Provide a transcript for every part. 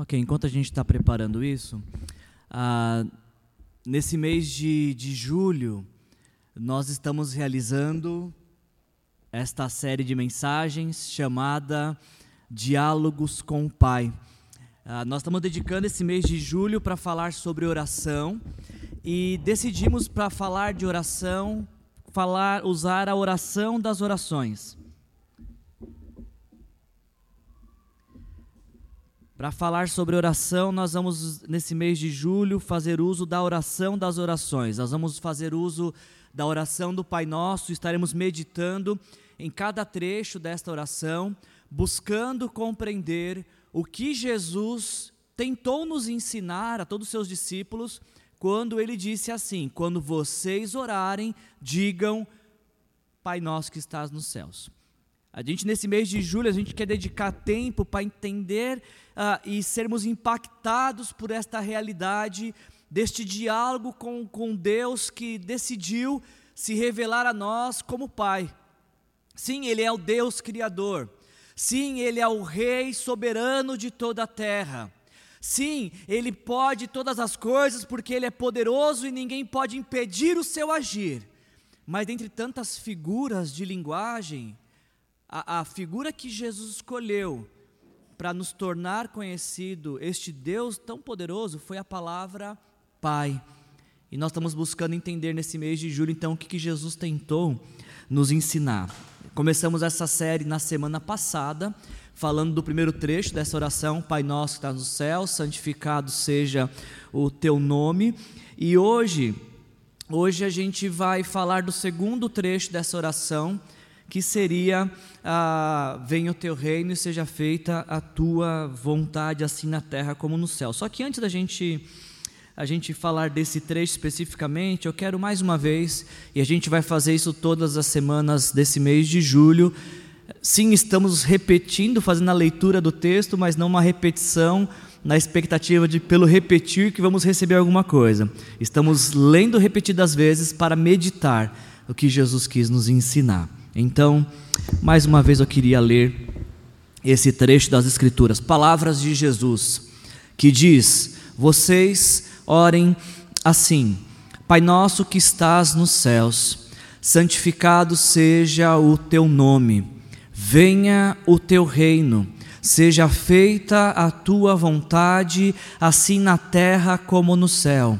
Ok, enquanto a gente está preparando isso, ah, nesse mês de, de julho, nós estamos realizando esta série de mensagens chamada Diálogos com o Pai. Ah, nós estamos dedicando esse mês de julho para falar sobre oração e decidimos para falar de oração, falar, usar a oração das orações. Para falar sobre oração, nós vamos, nesse mês de julho, fazer uso da oração das orações. Nós vamos fazer uso da oração do Pai Nosso, estaremos meditando em cada trecho desta oração, buscando compreender o que Jesus tentou nos ensinar a todos os seus discípulos, quando ele disse assim: Quando vocês orarem, digam, Pai Nosso que estás nos céus. A gente, nesse mês de julho, a gente quer dedicar tempo para entender uh, e sermos impactados por esta realidade, deste diálogo com, com Deus que decidiu se revelar a nós como Pai. Sim, Ele é o Deus Criador. Sim, Ele é o Rei soberano de toda a terra. Sim, Ele pode todas as coisas porque Ele é poderoso e ninguém pode impedir o seu agir. Mas dentre tantas figuras de linguagem, a, a figura que Jesus escolheu para nos tornar conhecido este Deus tão poderoso foi a palavra Pai. E nós estamos buscando entender nesse mês de julho, então, o que, que Jesus tentou nos ensinar. Começamos essa série na semana passada, falando do primeiro trecho dessa oração, Pai Nosso que está no céu, santificado seja o teu nome. E hoje, hoje a gente vai falar do segundo trecho dessa oração, que seria ah, venha o teu reino e seja feita a tua vontade assim na terra como no céu. Só que antes da gente a gente falar desse trecho especificamente, eu quero mais uma vez, e a gente vai fazer isso todas as semanas desse mês de julho. Sim, estamos repetindo, fazendo a leitura do texto, mas não uma repetição na expectativa de, pelo repetir, que vamos receber alguma coisa. Estamos lendo repetidas vezes para meditar o que Jesus quis nos ensinar. Então, mais uma vez eu queria ler esse trecho das Escrituras, palavras de Jesus, que diz: Vocês orem assim: Pai nosso que estás nos céus, santificado seja o teu nome, venha o teu reino, seja feita a tua vontade, assim na terra como no céu.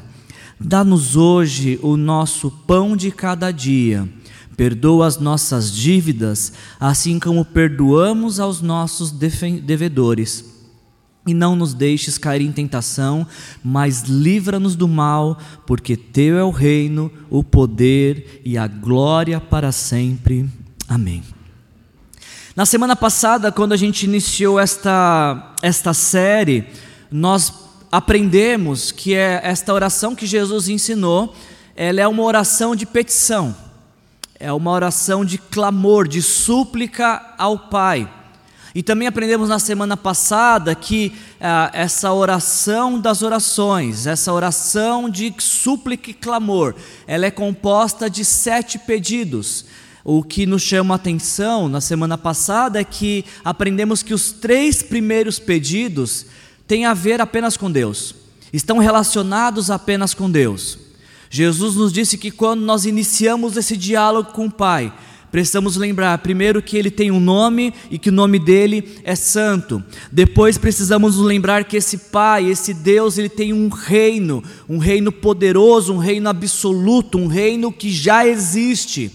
Dá-nos hoje o nosso pão de cada dia Perdoa as nossas dívidas, assim como perdoamos aos nossos devedores. E não nos deixes cair em tentação, mas livra-nos do mal, porque Teu é o reino, o poder e a glória para sempre. Amém. Na semana passada, quando a gente iniciou esta, esta série, nós aprendemos que é esta oração que Jesus ensinou, ela é uma oração de petição é uma oração de clamor, de súplica ao Pai. E também aprendemos na semana passada que ah, essa oração das orações, essa oração de súplica e clamor, ela é composta de sete pedidos. O que nos chama a atenção na semana passada é que aprendemos que os três primeiros pedidos têm a ver apenas com Deus, estão relacionados apenas com Deus. Jesus nos disse que quando nós iniciamos esse diálogo com o Pai, precisamos lembrar primeiro que ele tem um nome e que o nome dele é santo. Depois precisamos nos lembrar que esse Pai, esse Deus, ele tem um reino, um reino poderoso, um reino absoluto, um reino que já existe.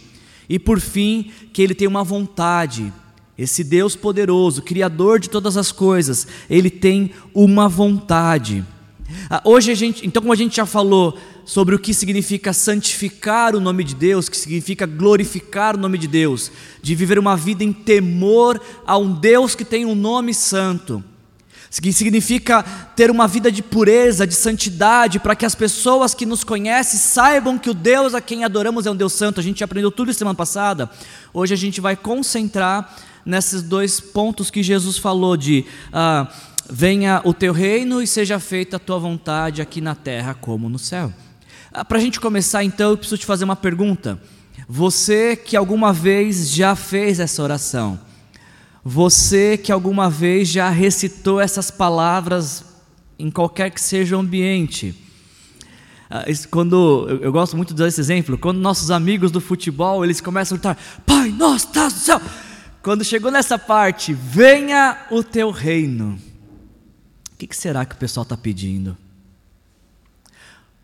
E por fim, que ele tem uma vontade. Esse Deus poderoso, criador de todas as coisas, ele tem uma vontade. Ah, hoje a gente, então como a gente já falou sobre o que significa santificar o nome de Deus, que significa glorificar o nome de Deus, de viver uma vida em temor a um Deus que tem um nome santo, que significa ter uma vida de pureza, de santidade, para que as pessoas que nos conhecem saibam que o Deus a quem adoramos é um Deus santo. A gente aprendeu tudo semana passada. Hoje a gente vai concentrar nesses dois pontos que Jesus falou de ah, venha o teu reino e seja feita a tua vontade aqui na terra como no céu. Ah, Para a gente começar, então, eu preciso te fazer uma pergunta. Você que alguma vez já fez essa oração, você que alguma vez já recitou essas palavras em qualquer que seja o ambiente. Ah, quando eu, gosto muito de usar esse exemplo, quando nossos amigos do futebol eles começam a gritar: Pai, nosso estás céu. Quando chegou nessa parte, venha o teu reino. O que será que o pessoal está pedindo?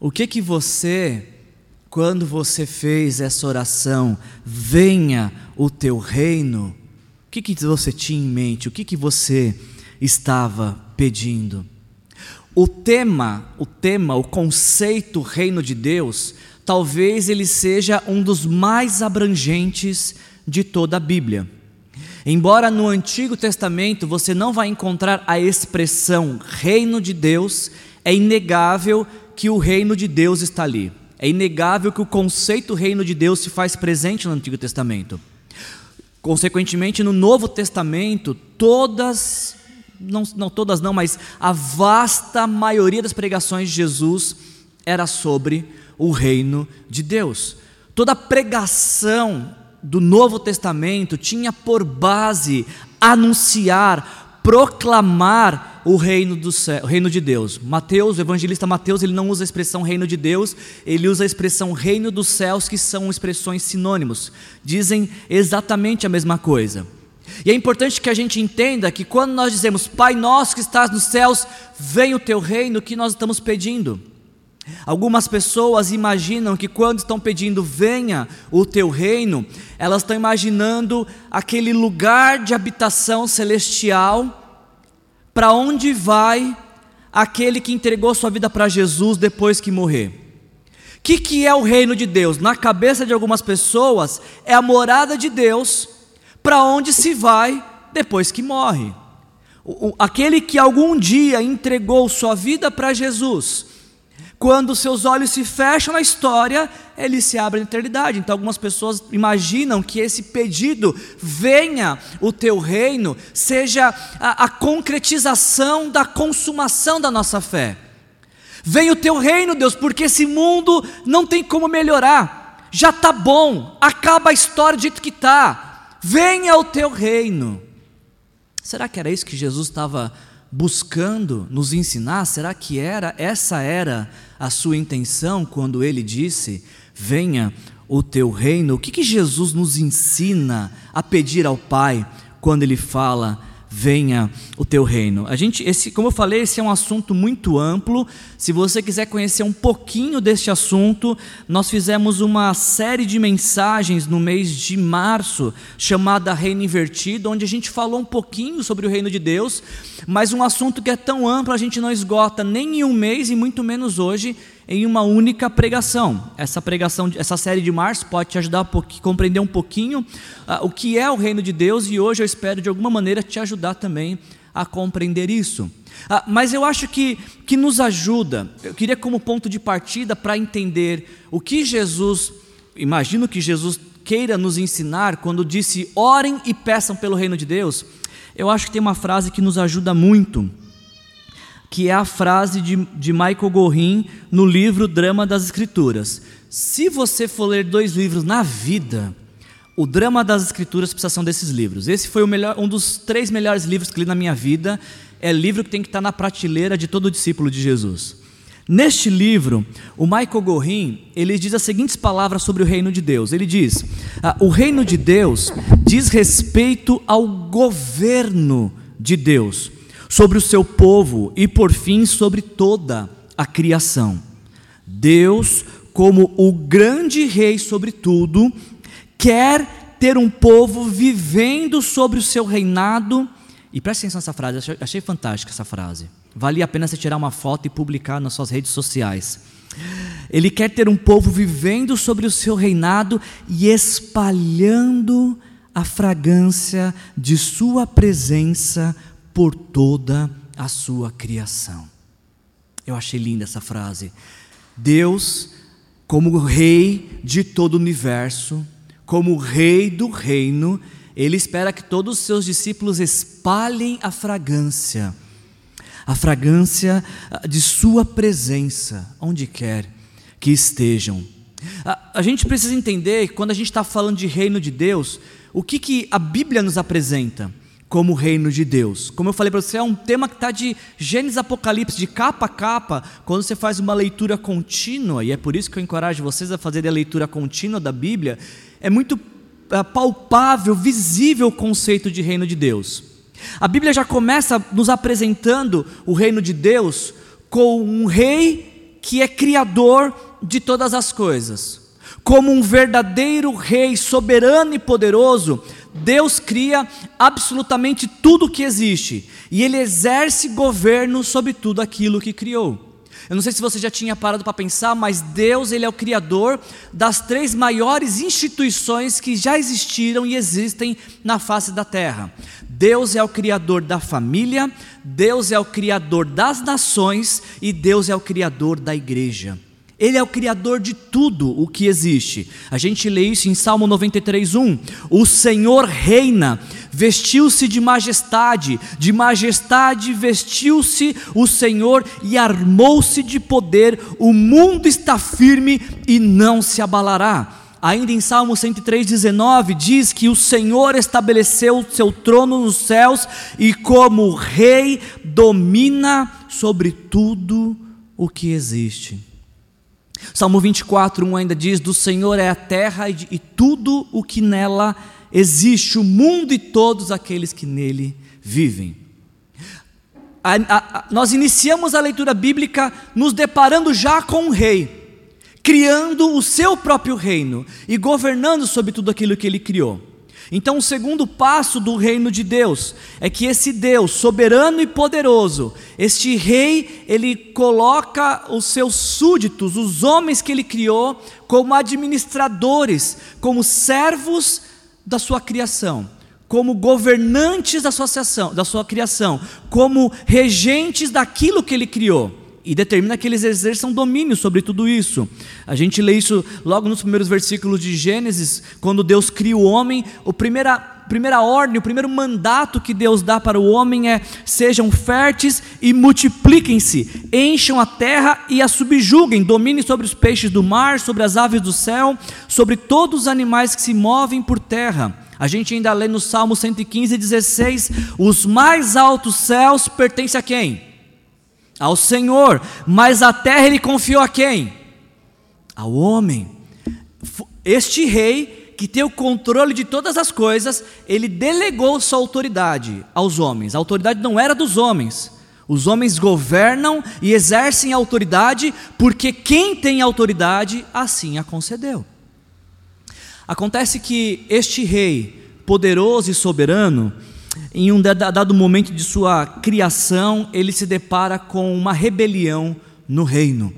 O que que você, quando você fez essa oração, venha o teu reino, o que, que você tinha em mente? O que, que você estava pedindo? O tema, o tema, o conceito reino de Deus, talvez ele seja um dos mais abrangentes de toda a Bíblia. Embora no Antigo Testamento você não vai encontrar a expressão reino de Deus, é inegável que o reino de Deus está ali. É inegável que o conceito reino de Deus se faz presente no Antigo Testamento. Consequentemente, no Novo Testamento, todas, não, não todas não, mas a vasta maioria das pregações de Jesus era sobre o reino de Deus. Toda pregação do Novo Testamento tinha por base anunciar proclamar o reino do céu, o reino de Deus. Mateus, o evangelista Mateus, ele não usa a expressão reino de Deus, ele usa a expressão reino dos céus, que são expressões sinônimos. Dizem exatamente a mesma coisa. E é importante que a gente entenda que quando nós dizemos Pai nosso que estás nos céus, vem o teu reino, o que nós estamos pedindo? Algumas pessoas imaginam que quando estão pedindo venha o teu reino, elas estão imaginando aquele lugar de habitação celestial para onde vai aquele que entregou sua vida para Jesus depois que morrer. O que, que é o reino de Deus? Na cabeça de algumas pessoas, é a morada de Deus para onde se vai depois que morre. O, aquele que algum dia entregou sua vida para Jesus, quando seus olhos se fecham na história, ele se abre na eternidade. Então, algumas pessoas imaginam que esse pedido, venha o teu reino, seja a, a concretização da consumação da nossa fé. Venha o teu reino, Deus, porque esse mundo não tem como melhorar, já está bom, acaba a história do jeito que está. Venha o teu reino. Será que era isso que Jesus estava buscando nos ensinar? Será que era essa era a sua intenção quando ele disse: "Venha o teu reino"? O que que Jesus nos ensina a pedir ao Pai quando ele fala: venha o teu reino. A gente, esse, como eu falei, esse é um assunto muito amplo. Se você quiser conhecer um pouquinho deste assunto, nós fizemos uma série de mensagens no mês de março, chamada Reino Invertido, onde a gente falou um pouquinho sobre o reino de Deus, mas um assunto que é tão amplo a gente não esgota nem em um mês e muito menos hoje em uma única pregação. Essa pregação, essa série de março pode te ajudar a compreender um pouquinho uh, o que é o reino de Deus e hoje eu espero de alguma maneira te ajudar também a compreender isso. Uh, mas eu acho que, que nos ajuda, eu queria como ponto de partida para entender o que Jesus, imagino que Jesus queira nos ensinar quando disse orem e peçam pelo reino de Deus. Eu acho que tem uma frase que nos ajuda muito que é a frase de, de Michael Gorin no livro Drama das Escrituras. Se você for ler dois livros na vida, o Drama das Escrituras precisa ser um desses livros. Esse foi melhor, um dos três melhores livros que li na minha vida. É livro que tem que estar na prateleira de todo discípulo de Jesus. Neste livro, o Michael Gorin ele diz as seguintes palavras sobre o reino de Deus. Ele diz: ah, o reino de Deus diz respeito ao governo de Deus sobre o seu povo e, por fim, sobre toda a criação. Deus, como o grande rei sobre tudo, quer ter um povo vivendo sobre o seu reinado. E preste atenção nessa frase, achei, achei fantástica essa frase. Valia a pena você tirar uma foto e publicar nas suas redes sociais. Ele quer ter um povo vivendo sobre o seu reinado e espalhando a fragrância de sua presença por toda a sua criação. Eu achei linda essa frase. Deus, como rei de todo o universo, como rei do reino, ele espera que todos os seus discípulos espalhem a fragrância, a fragrância ah, de sua presença, onde quer que estejam. A, a gente precisa entender que quando a gente está falando de reino de Deus, o que, que a Bíblia nos apresenta? como reino de Deus. Como eu falei para você, é um tema que está de Gênesis Apocalipse, de capa a capa, quando você faz uma leitura contínua, e é por isso que eu encorajo vocês a fazerem a leitura contínua da Bíblia, é muito palpável, visível o conceito de reino de Deus. A Bíblia já começa nos apresentando o reino de Deus com um rei que é criador de todas as coisas. Como um verdadeiro rei soberano e poderoso, Deus cria absolutamente tudo o que existe e ele exerce governo sobre tudo aquilo que criou. Eu não sei se você já tinha parado para pensar, mas Deus, ele é o criador das três maiores instituições que já existiram e existem na face da terra. Deus é o criador da família, Deus é o criador das nações e Deus é o criador da igreja. Ele é o criador de tudo o que existe. A gente lê isso em Salmo 93:1. O Senhor reina, vestiu-se de majestade, de majestade vestiu-se o Senhor e armou-se de poder. O mundo está firme e não se abalará. Ainda em Salmo 103:19 diz que o Senhor estabeleceu o seu trono nos céus e como rei domina sobre tudo o que existe. Salmo 24, 1 ainda diz: Do Senhor é a terra e, tudo o que nela existe, o mundo e todos aqueles que nele vivem. A, a, a, nós iniciamos a leitura bíblica nos deparando já com um rei, criando o seu próprio reino e governando sobre tudo aquilo que ele criou. Então, o segundo passo do reino de Deus é que esse Deus, soberano e poderoso, este rei, ele coloca os seus súditos, os homens que ele criou, como administradores, como servos da sua criação, como governantes da sua, da sua criação, como regentes daquilo que ele criou e determina que eles exerçam domínio sobre tudo isso. A gente lê isso logo nos primeiros versículos de Gênesis, quando Deus cria o homem, a primeira, primeira ordem, o primeiro mandato que Deus dá para o homem é: sejam férteis e multipliquem-se, encham a terra e a subjuguem, dominem sobre os peixes do mar, sobre as aves do céu, sobre todos os animais que se movem por terra. A gente ainda lê no Salmo 115, 16: os mais altos céus pertencem a quem? Ao Senhor, mas a terra ele confiou a quem? Ao homem. Este rei, que tem o controle de todas as coisas, ele delegou sua autoridade aos homens. A autoridade não era dos homens. Os homens governam e exercem autoridade porque quem tem autoridade assim a concedeu. Acontece que este rei, poderoso e soberano, em um dado momento de sua criação, ele se depara com uma rebelião no reino.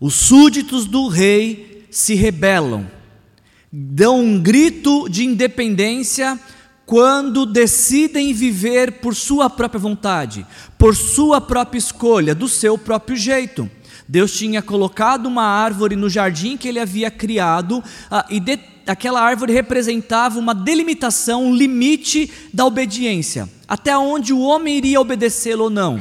Os súditos do rei se rebelam, dão um grito de independência quando decidem viver por sua própria vontade, por sua própria escolha, do seu próprio jeito. Deus tinha colocado uma árvore no jardim que ele havia criado ah, e de, aquela árvore representava uma delimitação, um limite da obediência, até onde o homem iria obedecê-lo ou não.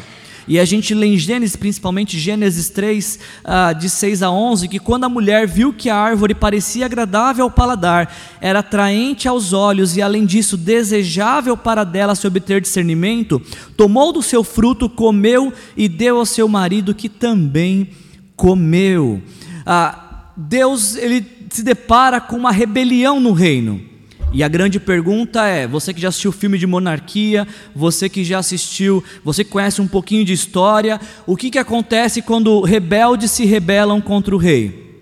E a gente lê em Gênesis, principalmente Gênesis 3, ah, de 6 a 11, que quando a mulher viu que a árvore parecia agradável ao paladar, era atraente aos olhos e, além disso, desejável para dela se obter discernimento, tomou do seu fruto, comeu e deu ao seu marido, que também comeu. Ah, Deus ele se depara com uma rebelião no reino. E a grande pergunta é: você que já assistiu o filme de monarquia, você que já assistiu, você que conhece um pouquinho de história, o que, que acontece quando rebeldes se rebelam contra o rei?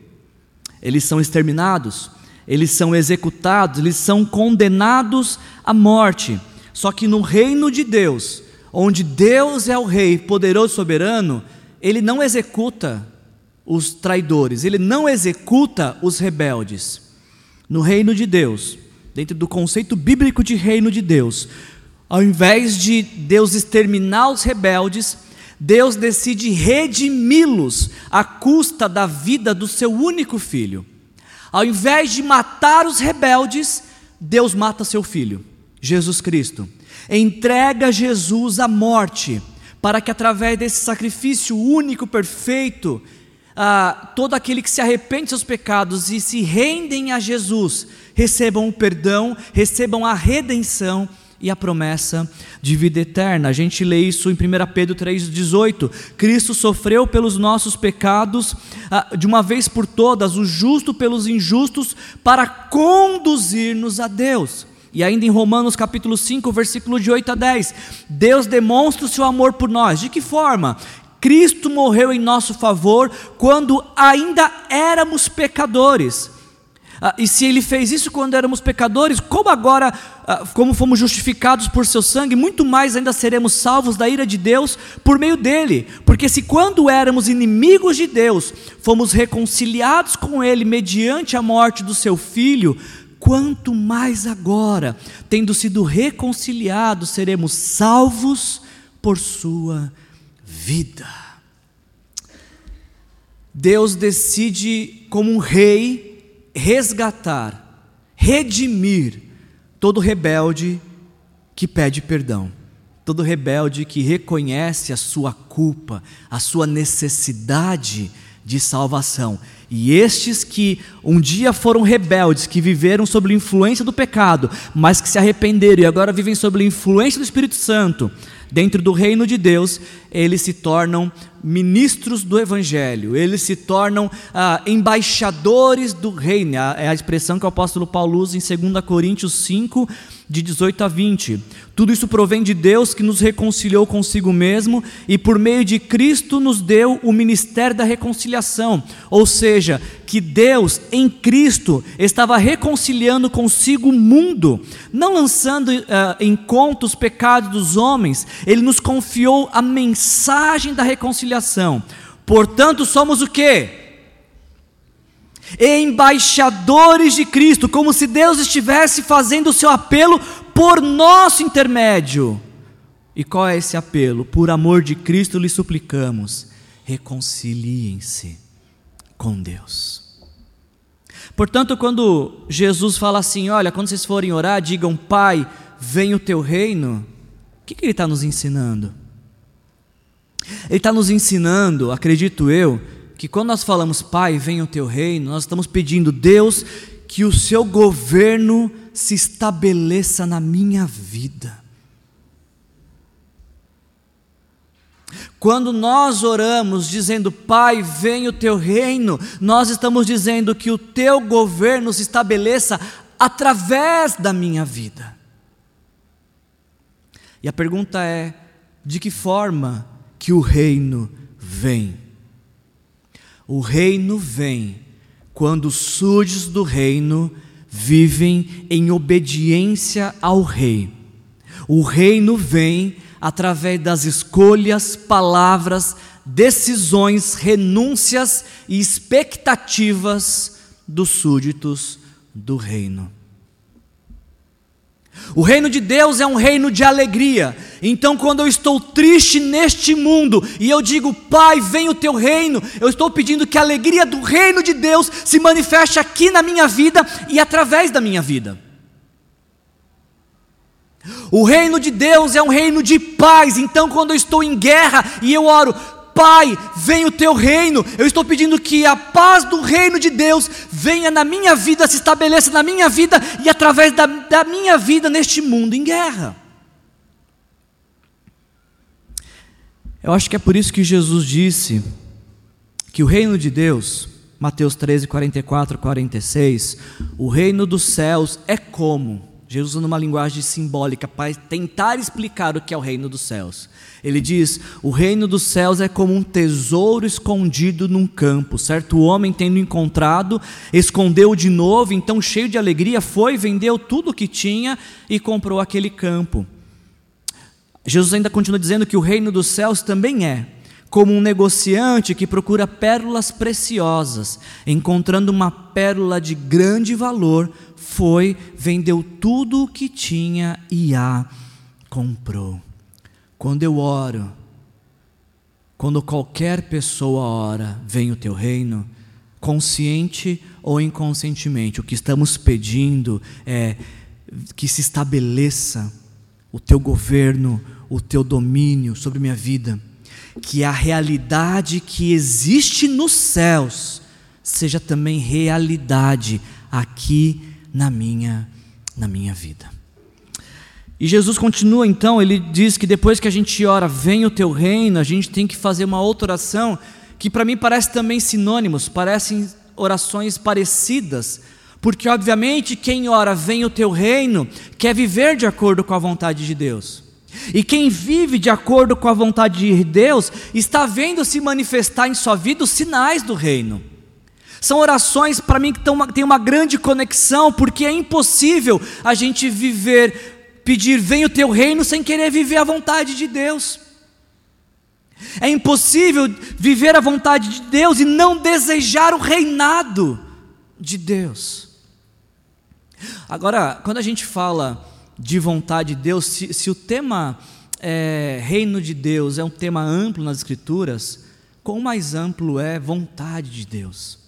Eles são exterminados, eles são executados, eles são condenados à morte. Só que no reino de Deus, onde Deus é o rei poderoso soberano, ele não executa os traidores, ele não executa os rebeldes. No reino de Deus, dentro do conceito bíblico de reino de Deus, ao invés de Deus exterminar os rebeldes, Deus decide redimi-los à custa da vida do seu único filho. Ao invés de matar os rebeldes, Deus mata seu filho, Jesus Cristo. Entrega Jesus à morte, para que através desse sacrifício único, perfeito, ah, todo aquele que se arrepende de seus pecados e se rendem a Jesus, recebam o perdão, recebam a redenção e a promessa de vida eterna. A gente lê isso em 1 Pedro 3,18. Cristo sofreu pelos nossos pecados, ah, de uma vez por todas, o justo pelos injustos, para conduzir-nos a Deus. E ainda em Romanos capítulo 5, versículo de 8 a 10, Deus demonstra o seu amor por nós. De que forma? Cristo morreu em nosso favor quando ainda éramos pecadores. Ah, e se ele fez isso quando éramos pecadores, como agora, ah, como fomos justificados por seu sangue, muito mais ainda seremos salvos da ira de Deus por meio dele. Porque se quando éramos inimigos de Deus, fomos reconciliados com ele mediante a morte do seu filho, quanto mais agora, tendo sido reconciliados, seremos salvos por sua vida. Deus decide, como um rei, resgatar, redimir todo rebelde que pede perdão, todo rebelde que reconhece a sua culpa, a sua necessidade de salvação. E estes que um dia foram rebeldes, que viveram sob a influência do pecado, mas que se arrependeram e agora vivem sob a influência do Espírito Santo, dentro do reino de Deus, eles se tornam ministros do Evangelho, eles se tornam ah, embaixadores do reino. É a expressão que o apóstolo Paulo usa em 2 Coríntios 5, de 18 a 20. Tudo isso provém de Deus que nos reconciliou consigo mesmo e por meio de Cristo nos deu o ministério da reconciliação. Ou seja, que Deus em Cristo estava reconciliando consigo o mundo, não lançando uh, em conta os pecados dos homens, ele nos confiou a mensagem da reconciliação. Portanto, somos o que? Embaixadores de Cristo, como se Deus estivesse fazendo o seu apelo por nosso intermédio. E qual é esse apelo? Por amor de Cristo lhe suplicamos, reconciliem-se com Deus. Portanto, quando Jesus fala assim: Olha, quando vocês forem orar, digam, Pai, venha o teu reino, o que, que ele está nos ensinando? Ele está nos ensinando, acredito eu, que quando nós falamos, Pai, venha o teu reino, nós estamos pedindo, Deus, que o seu governo se estabeleça na minha vida. Quando nós oramos dizendo, Pai, venha o teu reino, nós estamos dizendo que o teu governo se estabeleça através da minha vida. E a pergunta é: de que forma que o reino vem? O reino vem quando os súditos do reino vivem em obediência ao rei. O reino vem através das escolhas, palavras, decisões, renúncias e expectativas dos súditos do reino. O reino de Deus é um reino de alegria. Então, quando eu estou triste neste mundo e eu digo, Pai, vem o teu reino, eu estou pedindo que a alegria do reino de Deus se manifeste aqui na minha vida e através da minha vida. O reino de Deus é um reino de paz. Então, quando eu estou em guerra e eu oro, Pai, venha o teu reino. Eu estou pedindo que a paz do reino de Deus venha na minha vida, se estabeleça na minha vida e através da, da minha vida neste mundo em guerra. Eu acho que é por isso que Jesus disse que o reino de Deus, Mateus 13, 44, 46, o reino dos céus é como Jesus usa uma linguagem simbólica para tentar explicar o que é o reino dos céus. Ele diz: O reino dos céus é como um tesouro escondido num campo. Certo homem, tendo encontrado, escondeu de novo, então, cheio de alegria, foi, vendeu tudo o que tinha e comprou aquele campo. Jesus ainda continua dizendo que o reino dos céus também é como um negociante que procura pérolas preciosas, encontrando uma pérola de grande valor, foi, vendeu tudo o que tinha e a comprou. Quando eu oro, quando qualquer pessoa ora, vem o teu reino, consciente ou inconscientemente, o que estamos pedindo é que se estabeleça o teu governo, o teu domínio sobre minha vida que a realidade que existe nos céus seja também realidade aqui na minha na minha vida. E Jesus continua então, ele diz que depois que a gente ora, vem o teu reino, a gente tem que fazer uma outra oração, que para mim parece também sinônimos, parecem orações parecidas, porque obviamente quem ora, vem o teu reino, quer viver de acordo com a vontade de Deus. E quem vive de acordo com a vontade de Deus, está vendo se manifestar em sua vida os sinais do reino. São orações para mim que têm uma grande conexão, porque é impossível a gente viver pedir venha o teu reino sem querer viver a vontade de Deus. É impossível viver a vontade de Deus e não desejar o reinado de Deus. Agora, quando a gente fala de vontade de Deus, se, se o tema é, reino de Deus é um tema amplo nas Escrituras, quão mais amplo é vontade de Deus?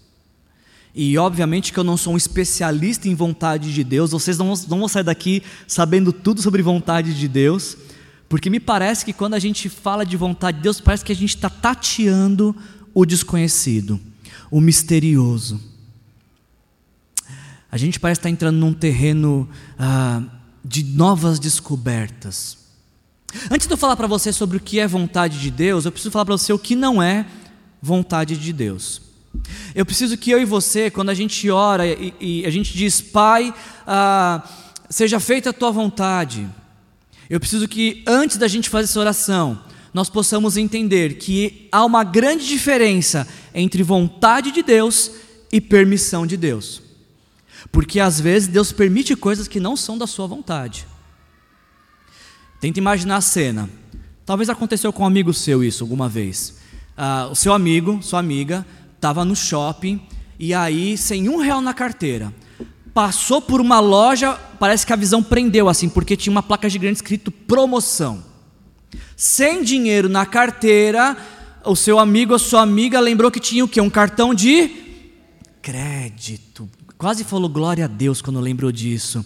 E obviamente que eu não sou um especialista em vontade de Deus, vocês não, não vão sair daqui sabendo tudo sobre vontade de Deus, porque me parece que quando a gente fala de vontade de Deus, parece que a gente está tateando o desconhecido, o misterioso. A gente parece estar entrando num terreno ah, de novas descobertas. Antes de eu falar para você sobre o que é vontade de Deus, eu preciso falar para você o que não é vontade de Deus. Eu preciso que eu e você, quando a gente ora e, e a gente diz, Pai, ah, seja feita a tua vontade, eu preciso que antes da gente fazer essa oração, nós possamos entender que há uma grande diferença entre vontade de Deus e permissão de Deus. Porque às vezes Deus permite coisas que não são da sua vontade. Tenta imaginar a cena. Talvez aconteceu com um amigo seu isso alguma vez. Ah, o seu amigo, sua amiga, estava no shopping e aí, sem um real na carteira, passou por uma loja, parece que a visão prendeu assim, porque tinha uma placa gigante escrito promoção. Sem dinheiro na carteira, o seu amigo ou sua amiga lembrou que tinha o quê? Um cartão de crédito. Quase falou glória a Deus quando lembrou disso.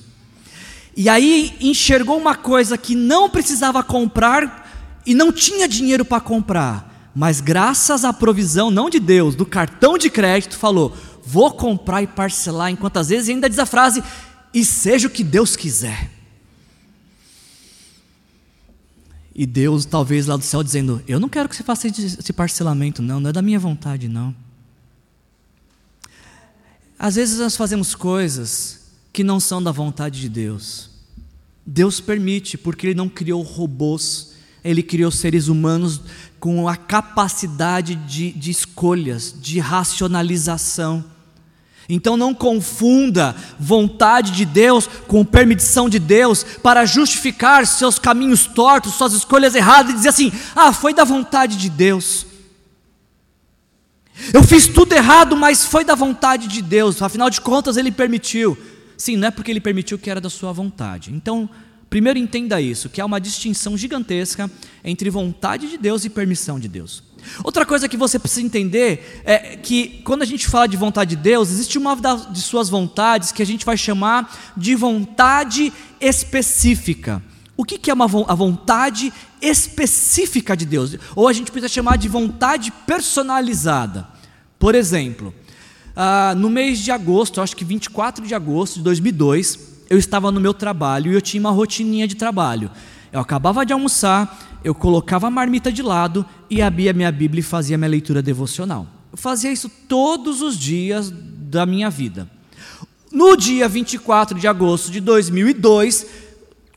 E aí enxergou uma coisa que não precisava comprar e não tinha dinheiro para comprar mas graças à provisão, não de Deus, do cartão de crédito, falou: vou comprar e parcelar em quantas vezes, e ainda diz a frase: e seja o que Deus quiser. E Deus, talvez lá do céu, dizendo: Eu não quero que você faça esse parcelamento, não, não é da minha vontade, não. Às vezes nós fazemos coisas que não são da vontade de Deus. Deus permite, porque Ele não criou robôs, Ele criou seres humanos com a capacidade de, de escolhas, de racionalização. Então não confunda vontade de Deus com permissão de Deus para justificar seus caminhos tortos, suas escolhas erradas e dizer assim: ah, foi da vontade de Deus. Eu fiz tudo errado, mas foi da vontade de Deus, afinal de contas Ele permitiu. Sim, não é porque Ele permitiu que era da sua vontade. Então, Primeiro entenda isso, que há uma distinção gigantesca entre vontade de Deus e permissão de Deus. Outra coisa que você precisa entender é que quando a gente fala de vontade de Deus, existe uma de suas vontades que a gente vai chamar de vontade específica. O que é uma, a vontade específica de Deus? Ou a gente precisa chamar de vontade personalizada. Por exemplo, ah, no mês de agosto, acho que 24 de agosto de 2002, eu estava no meu trabalho e eu tinha uma rotininha de trabalho. Eu acabava de almoçar, eu colocava a marmita de lado e abria minha Bíblia e fazia minha leitura devocional. Eu fazia isso todos os dias da minha vida. No dia 24 de agosto de 2002,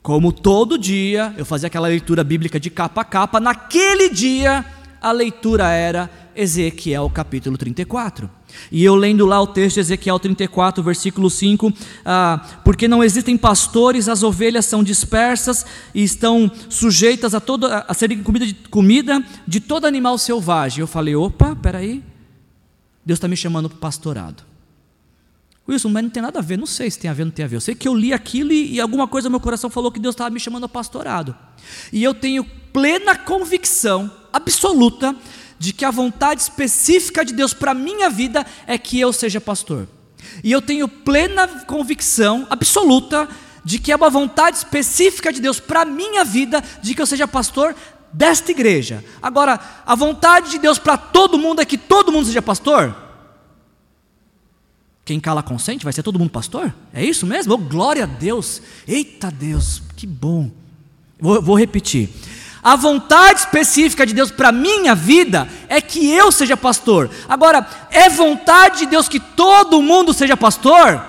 como todo dia, eu fazia aquela leitura bíblica de capa a capa. Naquele dia, a leitura era Ezequiel capítulo 34. E eu lendo lá o texto de Ezequiel 34, versículo 5, ah, porque não existem pastores, as ovelhas são dispersas e estão sujeitas a, todo, a serem comida de, comida de todo animal selvagem. Eu falei, opa, peraí, Deus está me chamando para o pastorado. Wilson, mas não tem nada a ver, não sei se tem a ver não tem a ver. Eu sei que eu li aquilo e, e alguma coisa no meu coração falou que Deus estava me chamando a pastorado. E eu tenho plena convicção, absoluta, de que a vontade específica de Deus para a minha vida é que eu seja pastor. E eu tenho plena convicção absoluta de que é uma vontade específica de Deus para a minha vida de que eu seja pastor desta igreja. Agora, a vontade de Deus para todo mundo é que todo mundo seja pastor? Quem cala consente, vai ser todo mundo pastor? É isso mesmo? Oh, glória a Deus! Eita Deus, que bom! Vou, vou repetir. A vontade específica de Deus para minha vida é que eu seja pastor. Agora, é vontade de Deus que todo mundo seja pastor?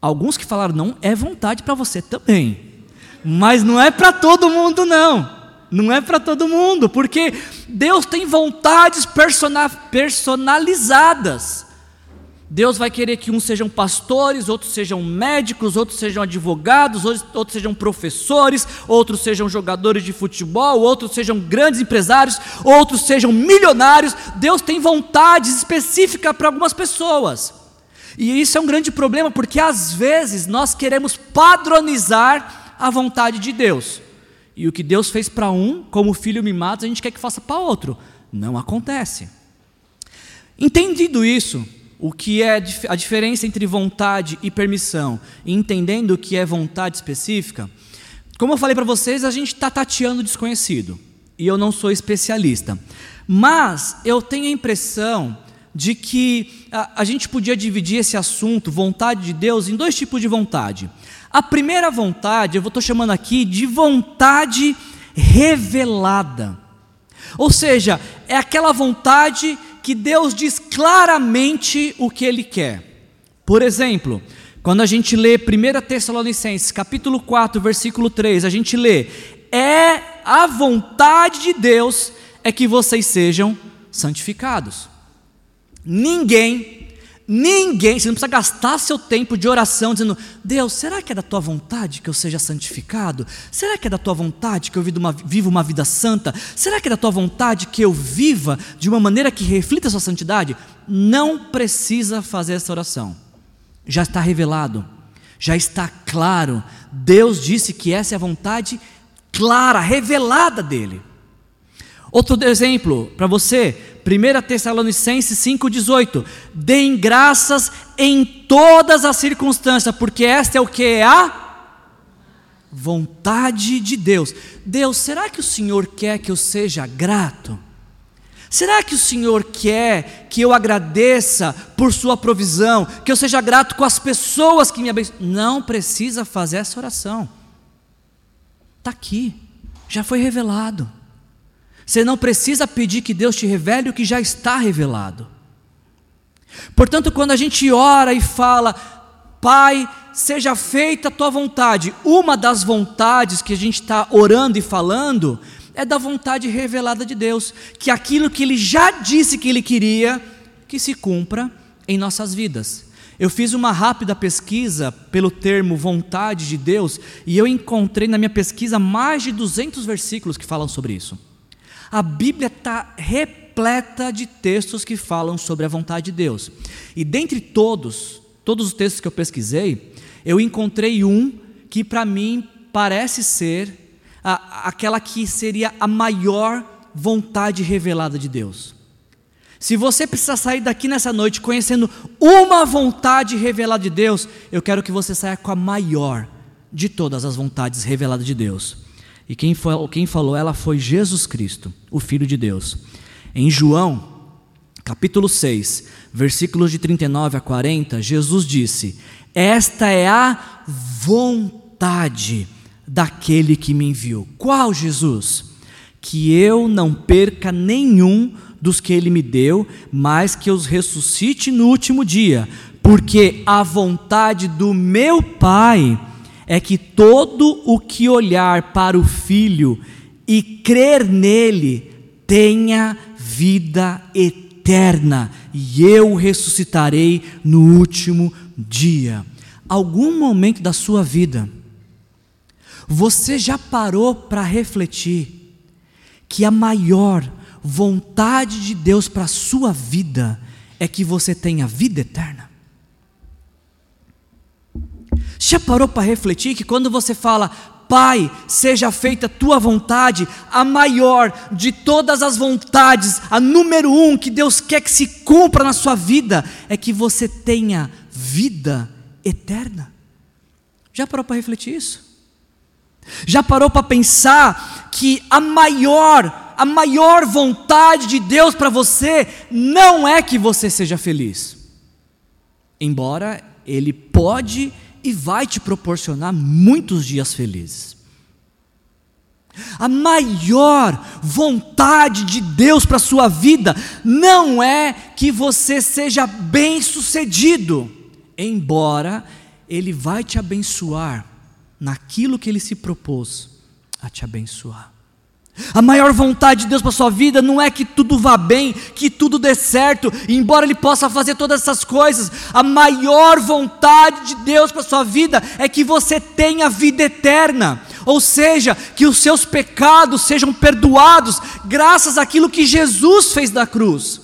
Alguns que falaram não, é vontade para você também. Mas não é para todo mundo não. Não é para todo mundo, porque Deus tem vontades personalizadas. Deus vai querer que uns sejam pastores, outros sejam médicos, outros sejam advogados, outros sejam professores, outros sejam jogadores de futebol, outros sejam grandes empresários, outros sejam milionários. Deus tem vontades específicas para algumas pessoas. E isso é um grande problema, porque às vezes nós queremos padronizar a vontade de Deus. E o que Deus fez para um, como filho mimado, a gente quer que faça para outro. Não acontece. Entendido isso, o que é a diferença entre vontade e permissão, entendendo o que é vontade específica, como eu falei para vocês, a gente está tateando desconhecido, e eu não sou especialista, mas eu tenho a impressão de que a, a gente podia dividir esse assunto, vontade de Deus, em dois tipos de vontade. A primeira vontade, eu estou chamando aqui de vontade revelada. Ou seja, é aquela vontade que Deus diz claramente o que Ele quer. Por exemplo, quando a gente lê 1 Tessalonicenses, capítulo 4, versículo 3, a gente lê: É a vontade de Deus é que vocês sejam santificados. Ninguém Ninguém, você não precisa gastar seu tempo de oração dizendo: Deus, será que é da tua vontade que eu seja santificado? Será que é da tua vontade que eu viva uma, vida santa? Será que é da tua vontade que eu viva de uma maneira que reflita a sua santidade? Não precisa fazer essa oração, já está revelado, já está claro. Deus disse que essa é a vontade clara, revelada dele. Outro exemplo para você, 1 Tessalonicenses 5,18: Deem graças em todas as circunstâncias, porque esta é o que é a vontade de Deus. Deus, será que o Senhor quer que eu seja grato? Será que o Senhor quer que eu agradeça por Sua provisão, que eu seja grato com as pessoas que me abençoam? Não precisa fazer essa oração, está aqui, já foi revelado. Você não precisa pedir que Deus te revele o que já está revelado. Portanto, quando a gente ora e fala, Pai, seja feita a tua vontade, uma das vontades que a gente está orando e falando é da vontade revelada de Deus, que aquilo que Ele já disse que Ele queria, que se cumpra em nossas vidas. Eu fiz uma rápida pesquisa pelo termo vontade de Deus e eu encontrei na minha pesquisa mais de 200 versículos que falam sobre isso. A Bíblia está repleta de textos que falam sobre a vontade de Deus. E dentre todos, todos os textos que eu pesquisei, eu encontrei um que para mim parece ser a, aquela que seria a maior vontade revelada de Deus. Se você precisa sair daqui nessa noite conhecendo uma vontade revelada de Deus, eu quero que você saia com a maior de todas as vontades reveladas de Deus. E quem, foi, quem falou ela foi Jesus Cristo, o Filho de Deus. Em João, capítulo 6, versículos de 39 a 40, Jesus disse: Esta é a vontade daquele que me enviou. Qual Jesus? Que eu não perca nenhum dos que ele me deu, mas que os ressuscite no último dia, porque a vontade do meu Pai é que todo o que olhar para o Filho e crer nele tenha vida eterna, e eu ressuscitarei no último dia. Algum momento da sua vida, você já parou para refletir que a maior vontade de Deus para a sua vida é que você tenha vida eterna? Já parou para refletir que quando você fala, Pai, seja feita tua vontade, a maior de todas as vontades, a número um que Deus quer que se cumpra na sua vida, é que você tenha vida eterna? Já parou para refletir isso? Já parou para pensar que a maior a maior vontade de Deus para você não é que você seja feliz. Embora Ele pode e vai te proporcionar muitos dias felizes. A maior vontade de Deus para a sua vida não é que você seja bem-sucedido, embora Ele vai te abençoar naquilo que Ele se propôs a te abençoar. A maior vontade de Deus para a sua vida não é que tudo vá bem, que tudo dê certo, embora Ele possa fazer todas essas coisas, a maior vontade de Deus para a sua vida é que você tenha vida eterna, ou seja, que os seus pecados sejam perdoados, graças àquilo que Jesus fez da cruz.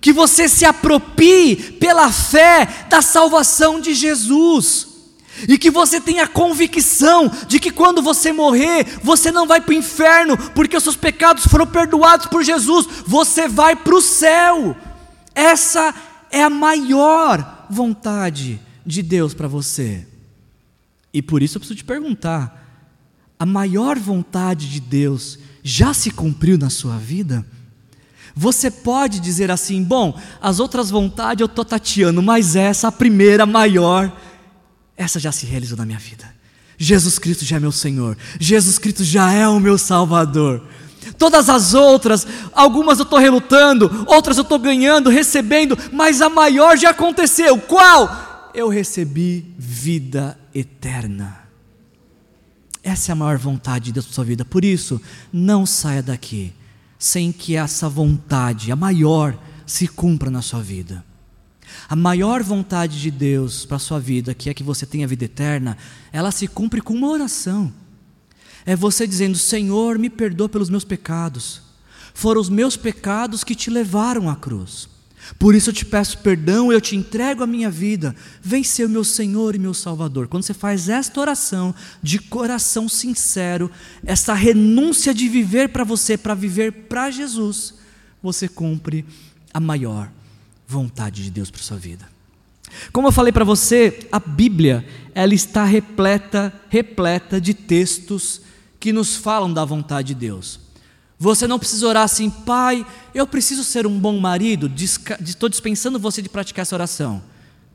Que você se aproprie pela fé da salvação de Jesus e que você tenha convicção de que quando você morrer, você não vai para o inferno, porque os seus pecados foram perdoados por Jesus, você vai para o céu. Essa é a maior vontade de Deus para você. E por isso eu preciso te perguntar: a maior vontade de Deus já se cumpriu na sua vida? Você pode dizer assim: bom, as outras vontades eu estou tateando, mas essa, a primeira, maior, essa já se realizou na minha vida. Jesus Cristo já é meu Senhor, Jesus Cristo já é o meu Salvador. Todas as outras, algumas eu estou relutando, outras eu estou ganhando, recebendo, mas a maior já aconteceu. Qual? Eu recebi vida eterna. Essa é a maior vontade de Deus para sua vida. Por isso, não saia daqui sem que essa vontade, a maior, se cumpra na sua vida. A maior vontade de Deus para a sua vida, que é que você tenha vida eterna, ela se cumpre com uma oração. É você dizendo: Senhor, me perdoa pelos meus pecados. Foram os meus pecados que te levaram à cruz. Por isso eu te peço perdão, eu te entrego a minha vida. Vem ser o meu Senhor e meu Salvador. Quando você faz esta oração de coração sincero, essa renúncia de viver para você, para viver para Jesus, você cumpre a maior vontade de Deus para sua vida. Como eu falei para você, a Bíblia, ela está repleta, repleta de textos que nos falam da vontade de Deus. Você não precisa orar assim, pai, eu preciso ser um bom marido, estou dispensando você de praticar essa oração.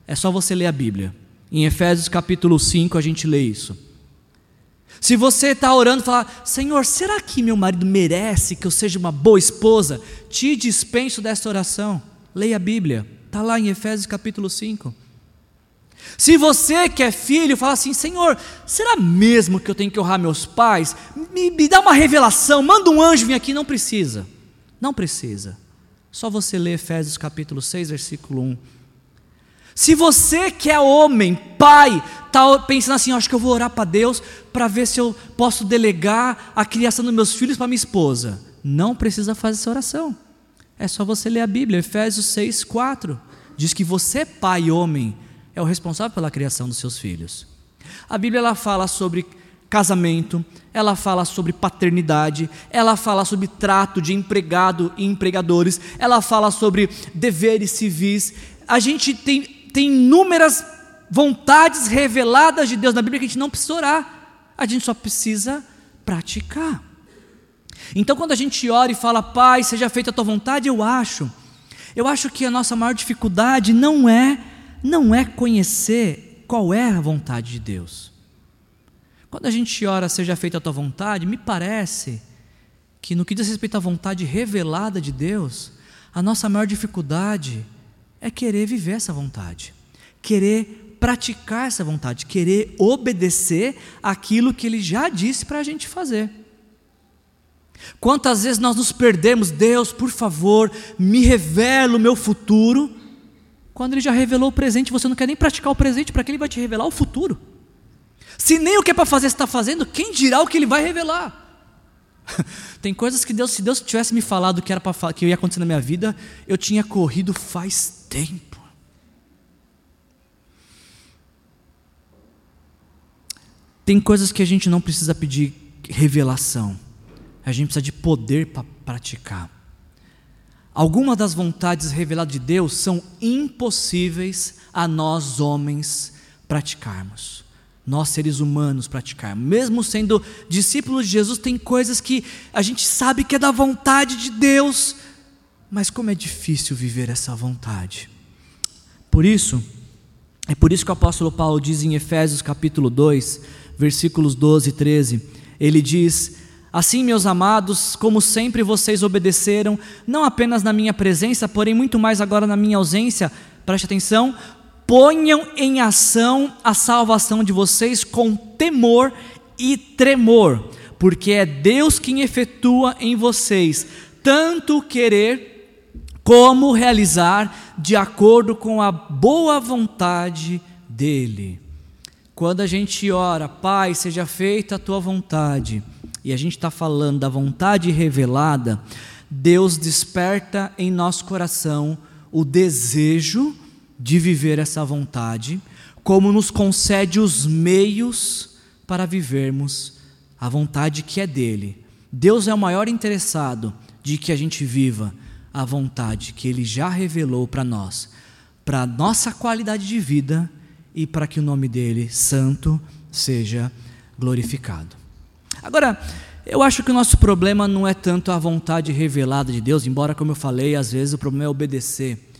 É só você ler a Bíblia. Em Efésios capítulo 5 a gente lê isso. Se você está orando e falar, Senhor, será que meu marido merece que eu seja uma boa esposa? Te dispenso dessa oração. Leia a Bíblia, está lá em Efésios capítulo 5. Se você que é filho fala assim, Senhor, será mesmo que eu tenho que honrar meus pais? Me, me dá uma revelação, manda um anjo vir aqui, não precisa. Não precisa. Só você lê Efésios capítulo 6, versículo 1. Se você que é homem, pai, está pensando assim, acho que eu vou orar para Deus para ver se eu posso delegar a criação dos meus filhos para minha esposa. Não precisa fazer essa oração. É só você ler a Bíblia, Efésios 6, 4. Diz que você, pai homem, é o responsável pela criação dos seus filhos. A Bíblia ela fala sobre casamento, ela fala sobre paternidade, ela fala sobre trato de empregado e empregadores, ela fala sobre deveres civis. A gente tem, tem inúmeras vontades reveladas de Deus na Bíblia que a gente não precisa orar, a gente só precisa praticar. Então, quando a gente ora e fala, Pai, seja feita a tua vontade, eu acho, eu acho que a nossa maior dificuldade não é, não é conhecer qual é a vontade de Deus. Quando a gente ora, seja feita a tua vontade, me parece que no que diz respeito à vontade revelada de Deus, a nossa maior dificuldade é querer viver essa vontade, querer praticar essa vontade, querer obedecer aquilo que Ele já disse para a gente fazer. Quantas vezes nós nos perdemos, Deus, por favor, me revela o meu futuro, quando Ele já revelou o presente, você não quer nem praticar o presente, para que Ele vai te revelar o futuro? Se nem o que é para fazer está fazendo, quem dirá o que Ele vai revelar? Tem coisas que Deus, se Deus tivesse me falado que era que ia acontecer na minha vida, eu tinha corrido faz tempo. Tem coisas que a gente não precisa pedir revelação a gente precisa de poder para praticar. Algumas das vontades reveladas de Deus são impossíveis a nós homens praticarmos. nós seres humanos praticar. Mesmo sendo discípulos de Jesus, tem coisas que a gente sabe que é da vontade de Deus, mas como é difícil viver essa vontade. Por isso, é por isso que o apóstolo Paulo diz em Efésios capítulo 2, versículos 12 e 13, ele diz: Assim, meus amados, como sempre vocês obedeceram, não apenas na minha presença, porém muito mais agora na minha ausência, preste atenção, ponham em ação a salvação de vocês com temor e tremor, porque é Deus quem efetua em vocês tanto querer como realizar de acordo com a boa vontade dEle. Quando a gente ora, Pai, seja feita a tua vontade, e a gente está falando da vontade revelada, Deus desperta em nosso coração o desejo de viver essa vontade, como nos concede os meios para vivermos a vontade que é dele. Deus é o maior interessado de que a gente viva a vontade que ele já revelou para nós, para nossa qualidade de vida e para que o nome dele, santo, seja glorificado. Agora, eu acho que o nosso problema não é tanto a vontade revelada de Deus, embora, como eu falei, às vezes o problema é obedecer.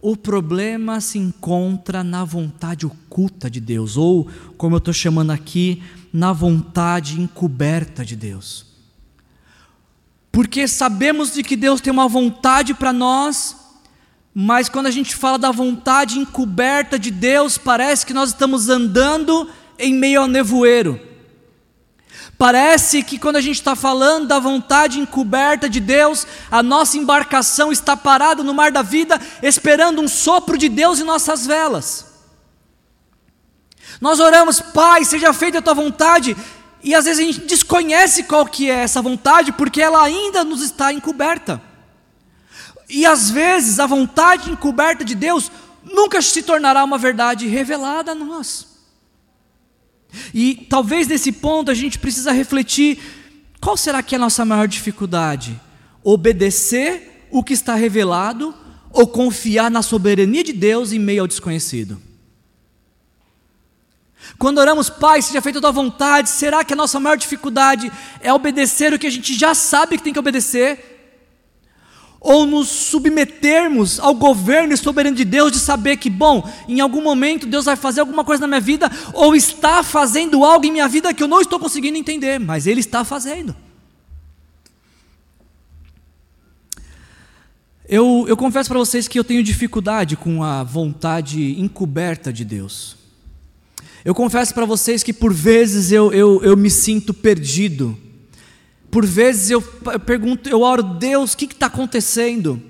O problema se encontra na vontade oculta de Deus, ou, como eu estou chamando aqui, na vontade encoberta de Deus. Porque sabemos de que Deus tem uma vontade para nós, mas quando a gente fala da vontade encoberta de Deus, parece que nós estamos andando em meio ao nevoeiro. Parece que quando a gente está falando da vontade encoberta de Deus, a nossa embarcação está parada no mar da vida, esperando um sopro de Deus em nossas velas. Nós oramos, Pai, seja feita a tua vontade, e às vezes a gente desconhece qual que é essa vontade, porque ela ainda nos está encoberta. E às vezes a vontade encoberta de Deus nunca se tornará uma verdade revelada a nós. E talvez nesse ponto a gente precisa refletir qual será que é a nossa maior dificuldade? Obedecer o que está revelado ou confiar na soberania de Deus em meio ao desconhecido? Quando oramos, Pai, seja feita a tua vontade, será que a nossa maior dificuldade é obedecer o que a gente já sabe que tem que obedecer? Ou nos submetermos ao governo e soberano de Deus, de saber que, bom, em algum momento Deus vai fazer alguma coisa na minha vida, ou está fazendo algo em minha vida que eu não estou conseguindo entender, mas Ele está fazendo. Eu, eu confesso para vocês que eu tenho dificuldade com a vontade encoberta de Deus. Eu confesso para vocês que por vezes eu, eu, eu me sinto perdido por vezes eu pergunto, eu oro, Deus, o que está acontecendo?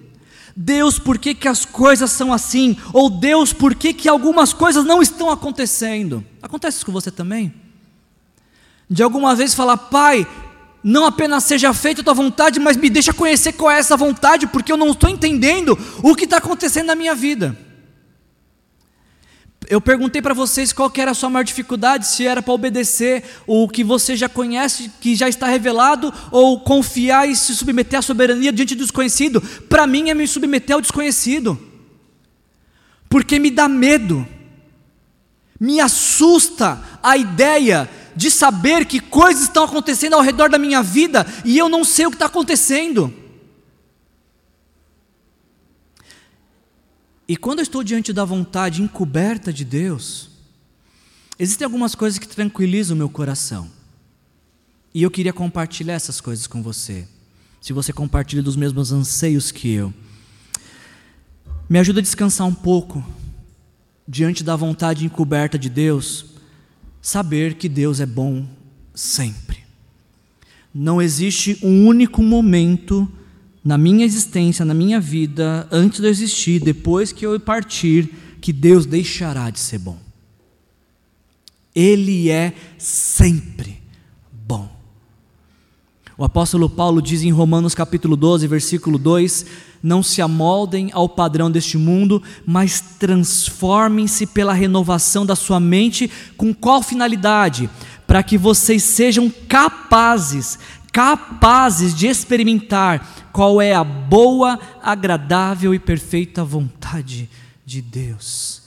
Deus, por que, que as coisas são assim? Ou Deus, por que, que algumas coisas não estão acontecendo? Acontece isso com você também? De alguma vez falar, Pai, não apenas seja feita a tua vontade, mas me deixa conhecer qual é essa vontade, porque eu não estou entendendo o que está acontecendo na minha vida. Eu perguntei para vocês qual era a sua maior dificuldade, se era para obedecer o que você já conhece, que já está revelado, ou confiar e se submeter à soberania diante do desconhecido. Para mim é me submeter ao desconhecido, porque me dá medo, me assusta a ideia de saber que coisas estão acontecendo ao redor da minha vida e eu não sei o que está acontecendo. E quando eu estou diante da vontade encoberta de Deus, existem algumas coisas que tranquilizam o meu coração. E eu queria compartilhar essas coisas com você. Se você compartilha dos mesmos anseios que eu. Me ajuda a descansar um pouco diante da vontade encoberta de Deus, saber que Deus é bom sempre. Não existe um único momento na minha existência, na minha vida, antes de eu existir, depois que eu partir, que Deus deixará de ser bom. Ele é sempre bom. O apóstolo Paulo diz em Romanos capítulo 12, versículo 2: Não se amoldem ao padrão deste mundo, mas transformem-se pela renovação da sua mente, com qual finalidade? Para que vocês sejam capazes capazes de experimentar qual é a boa, agradável e perfeita vontade de Deus.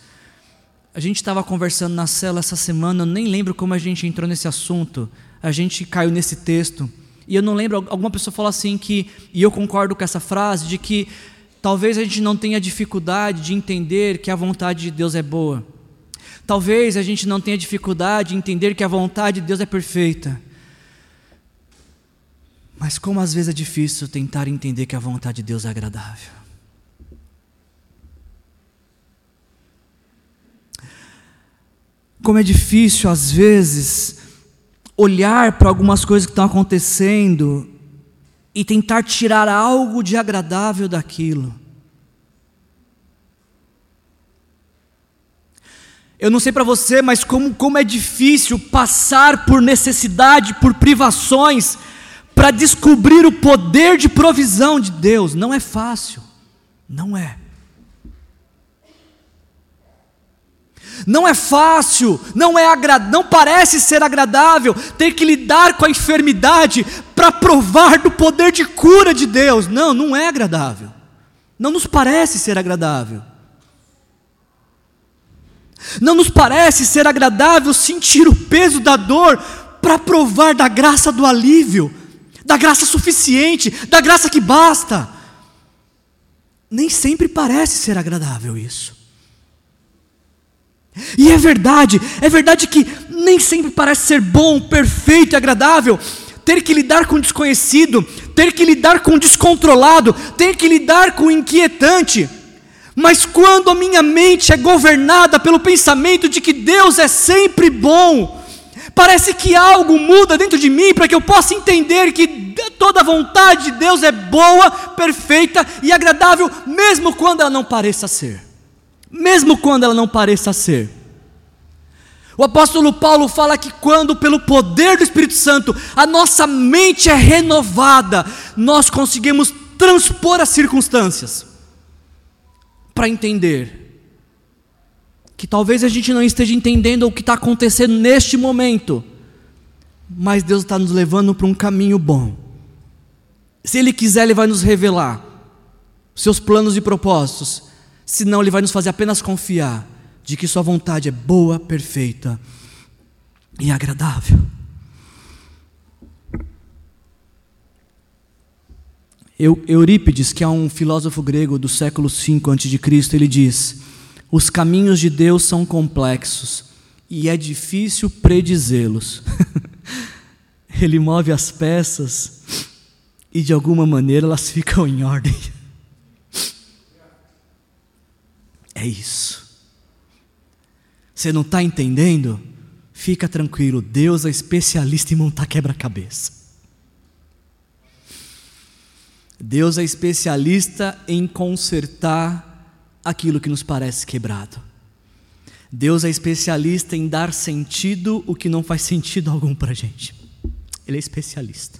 A gente estava conversando na cela essa semana, eu nem lembro como a gente entrou nesse assunto. A gente caiu nesse texto. E eu não lembro, alguma pessoa falou assim que, e eu concordo com essa frase, de que talvez a gente não tenha dificuldade de entender que a vontade de Deus é boa. Talvez a gente não tenha dificuldade de entender que a vontade de Deus é perfeita. Mas como às vezes é difícil tentar entender que a vontade de Deus é agradável. Como é difícil às vezes olhar para algumas coisas que estão acontecendo e tentar tirar algo de agradável daquilo. Eu não sei para você, mas como, como é difícil passar por necessidade, por privações, para descobrir o poder de provisão de Deus. Não é fácil, não é. Não é fácil, não é agra... não parece ser agradável ter que lidar com a enfermidade para provar do poder de cura de Deus. Não, não é agradável. Não nos parece ser agradável. Não nos parece ser agradável sentir o peso da dor para provar da graça do alívio, da graça suficiente, da graça que basta. Nem sempre parece ser agradável isso. E é verdade, é verdade que nem sempre parece ser bom, perfeito e agradável ter que lidar com o desconhecido, ter que lidar com o descontrolado, ter que lidar com o inquietante. Mas quando a minha mente é governada pelo pensamento de que Deus é sempre bom, parece que algo muda dentro de mim para que eu possa entender que toda a vontade de Deus é boa, perfeita e agradável, mesmo quando ela não pareça ser mesmo quando ela não pareça ser. O apóstolo Paulo fala que quando, pelo poder do Espírito Santo, a nossa mente é renovada, nós conseguimos transpor as circunstâncias para entender que talvez a gente não esteja entendendo o que está acontecendo neste momento, mas Deus está nos levando para um caminho bom. Se Ele quiser, Ele vai nos revelar seus planos e propósitos senão Ele vai nos fazer apenas confiar de que Sua vontade é boa, perfeita e agradável. Eurípides, que é um filósofo grego do século V a.C., ele diz: Os caminhos de Deus são complexos e é difícil predizê-los. ele move as peças e de alguma maneira elas ficam em ordem. É isso. Você não está entendendo? Fica tranquilo, Deus é especialista em montar quebra-cabeça. Deus é especialista em consertar aquilo que nos parece quebrado. Deus é especialista em dar sentido o que não faz sentido algum para a gente. Ele é especialista.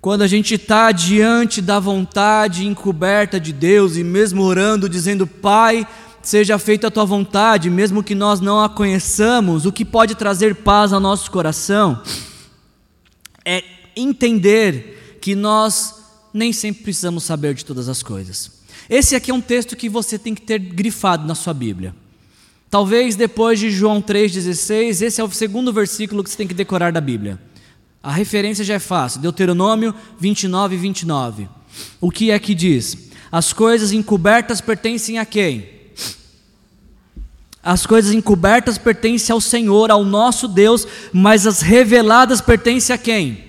Quando a gente está diante da vontade encoberta de Deus e mesmo orando, dizendo, Pai, seja feita a tua vontade, mesmo que nós não a conheçamos, o que pode trazer paz ao nosso coração é entender que nós nem sempre precisamos saber de todas as coisas. Esse aqui é um texto que você tem que ter grifado na sua Bíblia. Talvez depois de João 3,16, esse é o segundo versículo que você tem que decorar da Bíblia. A referência já é fácil, Deuteronômio 29, 29. O que é que diz? As coisas encobertas pertencem a quem? As coisas encobertas pertencem ao Senhor, ao nosso Deus, mas as reveladas pertencem a quem?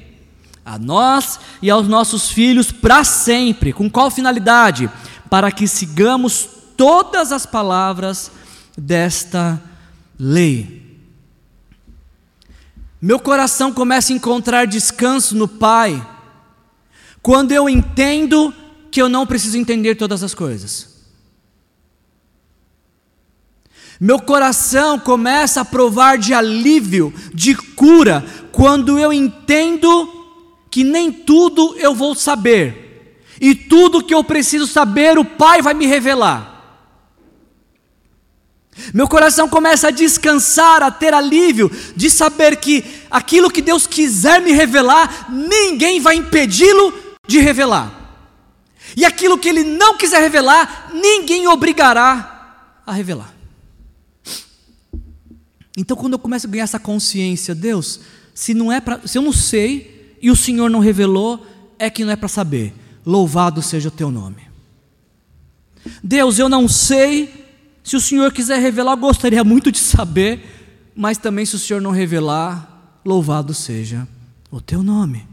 A nós e aos nossos filhos para sempre. Com qual finalidade? Para que sigamos todas as palavras desta lei. Meu coração começa a encontrar descanso no Pai quando eu entendo que eu não preciso entender todas as coisas. Meu coração começa a provar de alívio, de cura, quando eu entendo que nem tudo eu vou saber, e tudo que eu preciso saber, o Pai vai me revelar. Meu coração começa a descansar, a ter alívio, de saber que aquilo que Deus quiser me revelar, ninguém vai impedi-lo de revelar. E aquilo que Ele não quiser revelar, ninguém obrigará a revelar. Então, quando eu começo a ganhar essa consciência, Deus, se não é para, se eu não sei e o Senhor não revelou, é que não é para saber. Louvado seja o teu nome. Deus, eu não sei, se o Senhor quiser revelar, gostaria muito de saber, mas também se o Senhor não revelar, louvado seja o teu nome.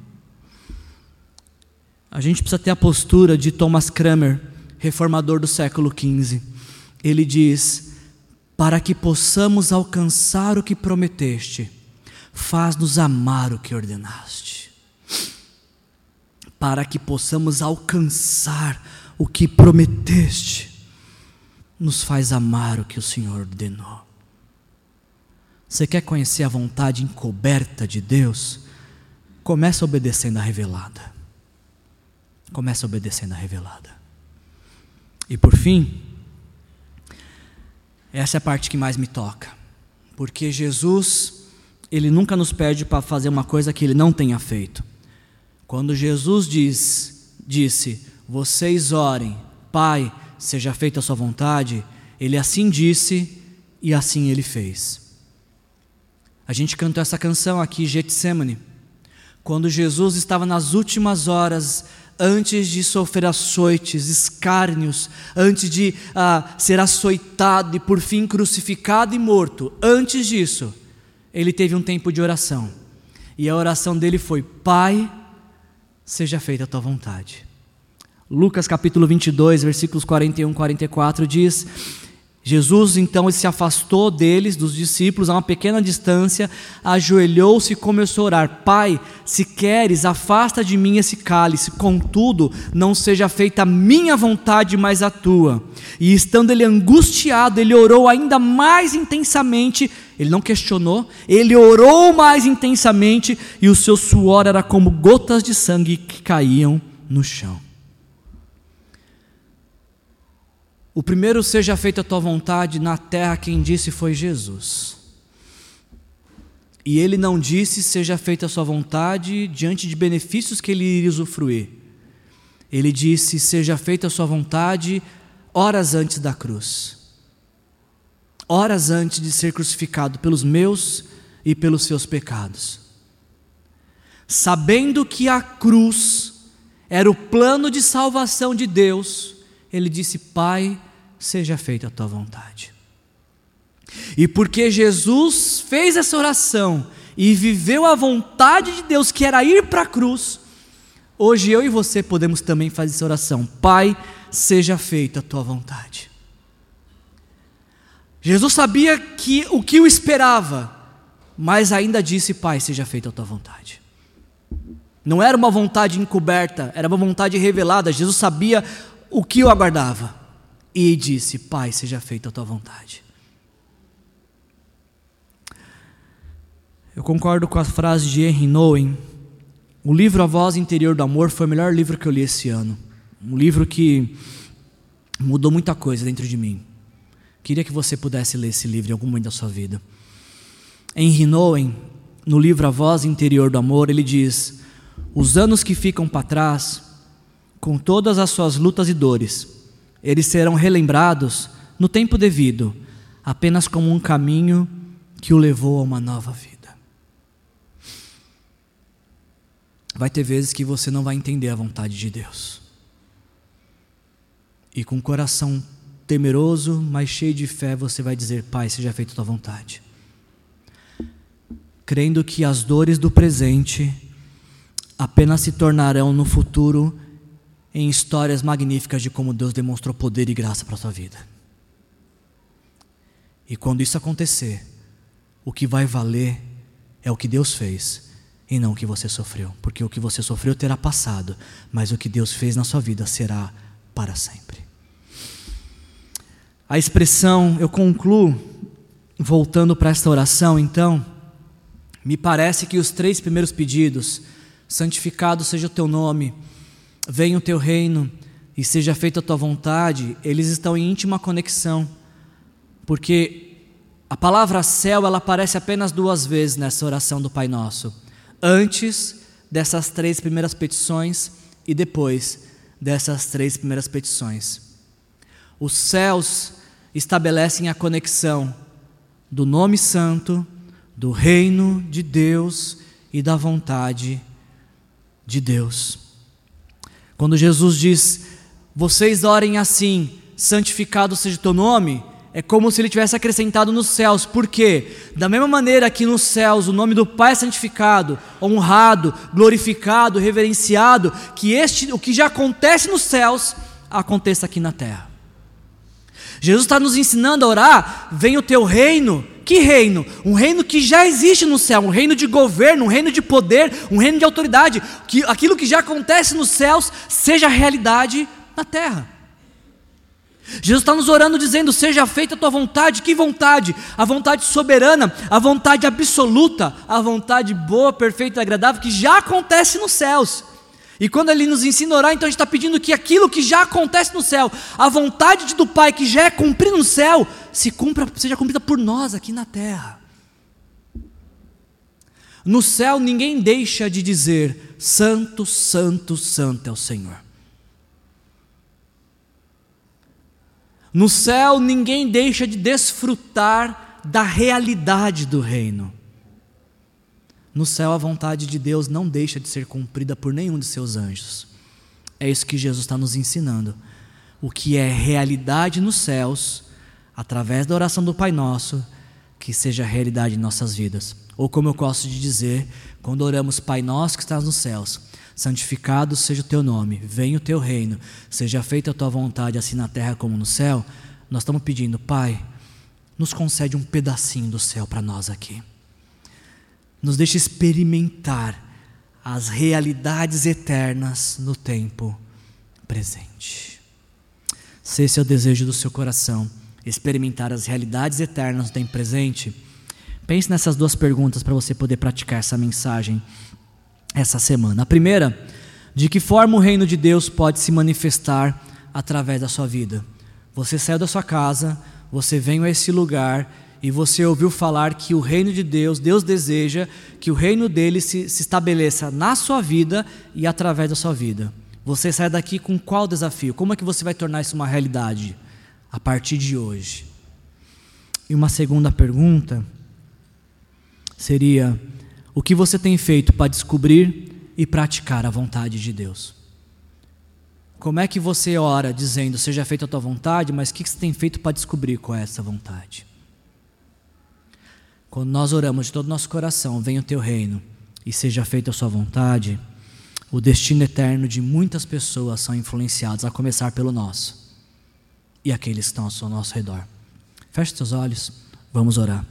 A gente precisa ter a postura de Thomas Cramer, reformador do século XV. Ele diz: Para que possamos alcançar o que prometeste, faz-nos amar o que ordenaste. Para que possamos alcançar o que prometeste, nos faz amar o que o Senhor ordenou. Você quer conhecer a vontade encoberta de Deus? Começa obedecendo a revelada. Começa obedecendo a revelada. E por fim, essa é a parte que mais me toca. Porque Jesus, ele nunca nos pede para fazer uma coisa que ele não tenha feito. Quando Jesus diz, disse: "Vocês orem, Pai, seja feita a sua vontade", ele assim disse e assim ele fez. A gente cantou essa canção aqui, Getsemane, quando Jesus estava nas últimas horas antes de sofrer açoites, escárnios, antes de ah, ser açoitado e por fim crucificado e morto, antes disso, ele teve um tempo de oração. E a oração dele foi: Pai, seja feita a tua vontade. Lucas capítulo 22, versículos 41 e 44 diz: Jesus então se afastou deles, dos discípulos, a uma pequena distância, ajoelhou-se e começou a orar: Pai, se queres, afasta de mim esse cálice, contudo, não seja feita a minha vontade, mas a tua. E estando ele angustiado, ele orou ainda mais intensamente, ele não questionou, ele orou mais intensamente, e o seu suor era como gotas de sangue que caíam no chão. O primeiro seja feita a tua vontade na terra, quem disse foi Jesus. E ele não disse seja feita a sua vontade diante de benefícios que ele iria usufruir. Ele disse seja feita a sua vontade horas antes da cruz. Horas antes de ser crucificado pelos meus e pelos seus pecados. Sabendo que a cruz era o plano de salvação de Deus, ele disse: Pai, seja feita a tua vontade. E porque Jesus fez essa oração e viveu a vontade de Deus, que era ir para a cruz, hoje eu e você podemos também fazer essa oração: Pai, seja feita a tua vontade. Jesus sabia que o que o esperava, mas ainda disse: Pai, seja feita a tua vontade. Não era uma vontade encoberta, era uma vontade revelada. Jesus sabia o que o aguardava e disse: Pai, seja feita a tua vontade. Eu concordo com a frase de Henry Nowen. O livro A Voz Interior do Amor foi o melhor livro que eu li esse ano. Um livro que mudou muita coisa dentro de mim. Queria que você pudesse ler esse livro em algum momento da sua vida. Henry Nowen, no livro A Voz Interior do Amor, ele diz: Os anos que ficam para trás, com todas as suas lutas e dores, eles serão relembrados no tempo devido, apenas como um caminho que o levou a uma nova vida. Vai ter vezes que você não vai entender a vontade de Deus. E com o coração temeroso, mas cheio de fé, você vai dizer: Pai, seja feita a tua vontade. Crendo que as dores do presente apenas se tornarão no futuro em histórias magníficas de como Deus demonstrou poder e graça para a sua vida. E quando isso acontecer, o que vai valer é o que Deus fez e não o que você sofreu, porque o que você sofreu terá passado, mas o que Deus fez na sua vida será para sempre. A expressão, eu concluo, voltando para esta oração, então, me parece que os três primeiros pedidos, santificado seja o teu nome, venha o teu reino e seja feita a tua vontade, eles estão em íntima conexão, porque a palavra céu ela aparece apenas duas vezes nessa oração do Pai Nosso, antes dessas três primeiras petições e depois dessas três primeiras petições. Os céus estabelecem a conexão do nome santo, do reino de Deus e da vontade de Deus. Quando Jesus diz: Vocês orem assim, santificado seja o teu nome, é como se ele tivesse acrescentado nos céus, porque, da mesma maneira que nos céus o nome do Pai é santificado, honrado, glorificado, reverenciado, que este, o que já acontece nos céus, aconteça aqui na terra. Jesus está nos ensinando a orar: vem o teu reino. Que reino? Um reino que já existe no céu, um reino de governo, um reino de poder, um reino de autoridade. Que aquilo que já acontece nos céus seja realidade na terra. Jesus está nos orando dizendo: Seja feita a tua vontade, que vontade? A vontade soberana, a vontade absoluta, a vontade boa, perfeita e agradável que já acontece nos céus. E quando ele nos ensina a orar, então a gente está pedindo que aquilo que já acontece no céu, a vontade do Pai que já é cumprida no céu, se cumpra, seja cumprida por nós aqui na terra. No céu ninguém deixa de dizer: Santo, Santo, Santo é o Senhor. No céu, ninguém deixa de desfrutar da realidade do reino. No céu, a vontade de Deus não deixa de ser cumprida por nenhum de seus anjos. É isso que Jesus está nos ensinando. O que é realidade nos céus, através da oração do Pai Nosso, que seja realidade em nossas vidas. Ou como eu gosto de dizer, quando oramos Pai Nosso que estás nos céus, santificado seja o teu nome, venha o teu reino, seja feita a tua vontade, assim na terra como no céu. Nós estamos pedindo, Pai, nos concede um pedacinho do céu para nós aqui. Nos deixe experimentar as realidades eternas no tempo presente. Se esse é o desejo do seu coração, experimentar as realidades eternas no tempo presente, pense nessas duas perguntas para você poder praticar essa mensagem essa semana. A primeira, de que forma o reino de Deus pode se manifestar através da sua vida. Você saiu da sua casa, você veio a esse lugar e você ouviu falar que o reino de Deus, Deus deseja que o reino dele se, se estabeleça na sua vida e através da sua vida. Você sai daqui com qual desafio? Como é que você vai tornar isso uma realidade a partir de hoje? E uma segunda pergunta seria: o que você tem feito para descobrir e praticar a vontade de Deus? Como é que você ora dizendo, seja feita a tua vontade, mas o que você tem feito para descobrir qual é essa vontade? Quando nós oramos de todo o nosso coração, venha o teu reino e seja feita a sua vontade, o destino eterno de muitas pessoas são influenciados, a começar pelo nosso e aqueles que estão ao nosso redor. Feche seus olhos, vamos orar.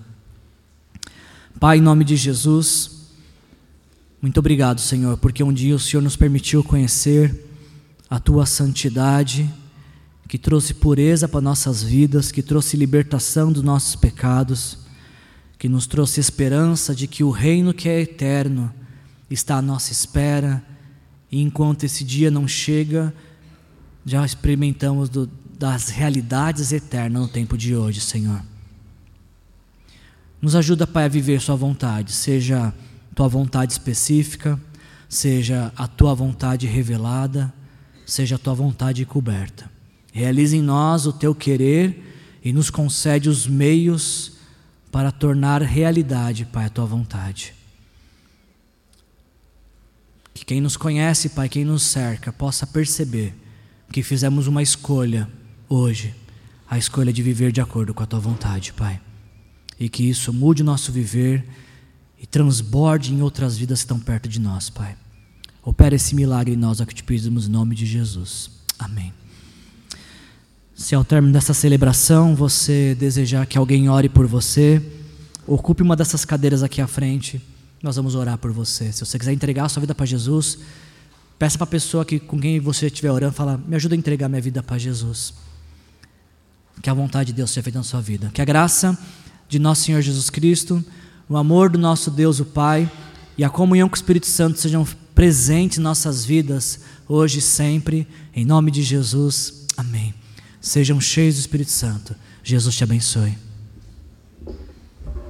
Pai, em nome de Jesus, muito obrigado, Senhor, porque um dia o Senhor nos permitiu conhecer a tua santidade, que trouxe pureza para nossas vidas, que trouxe libertação dos nossos pecados, que nos trouxe esperança de que o reino que é eterno está à nossa espera, e enquanto esse dia não chega, já experimentamos do, das realidades eternas no tempo de hoje, Senhor. Nos ajuda, Pai, a viver Sua vontade, seja tua vontade específica, seja a tua vontade revelada, seja a tua vontade coberta. Realize em nós o teu querer e nos concede os meios para tornar realidade, Pai, a tua vontade. Que quem nos conhece, Pai, quem nos cerca, possa perceber que fizemos uma escolha hoje, a escolha de viver de acordo com a tua vontade, Pai. E que isso mude o nosso viver e transborde em outras vidas que estão perto de nós, Pai. Opera esse milagre em nós, é o que te pedimos em nome de Jesus. Amém. Se ao término dessa celebração você desejar que alguém ore por você, ocupe uma dessas cadeiras aqui à frente. Nós vamos orar por você. Se você quiser entregar a sua vida para Jesus, peça para a pessoa que, com quem você estiver orando, fala: Me ajuda a entregar minha vida para Jesus. Que a vontade de Deus seja feita na sua vida. Que a graça de nosso Senhor Jesus Cristo o amor do nosso Deus, o Pai, e a comunhão com o Espírito Santo sejam presentes em nossas vidas, hoje e sempre, em nome de Jesus. Amém. Sejam cheios do Espírito Santo. Jesus te abençoe.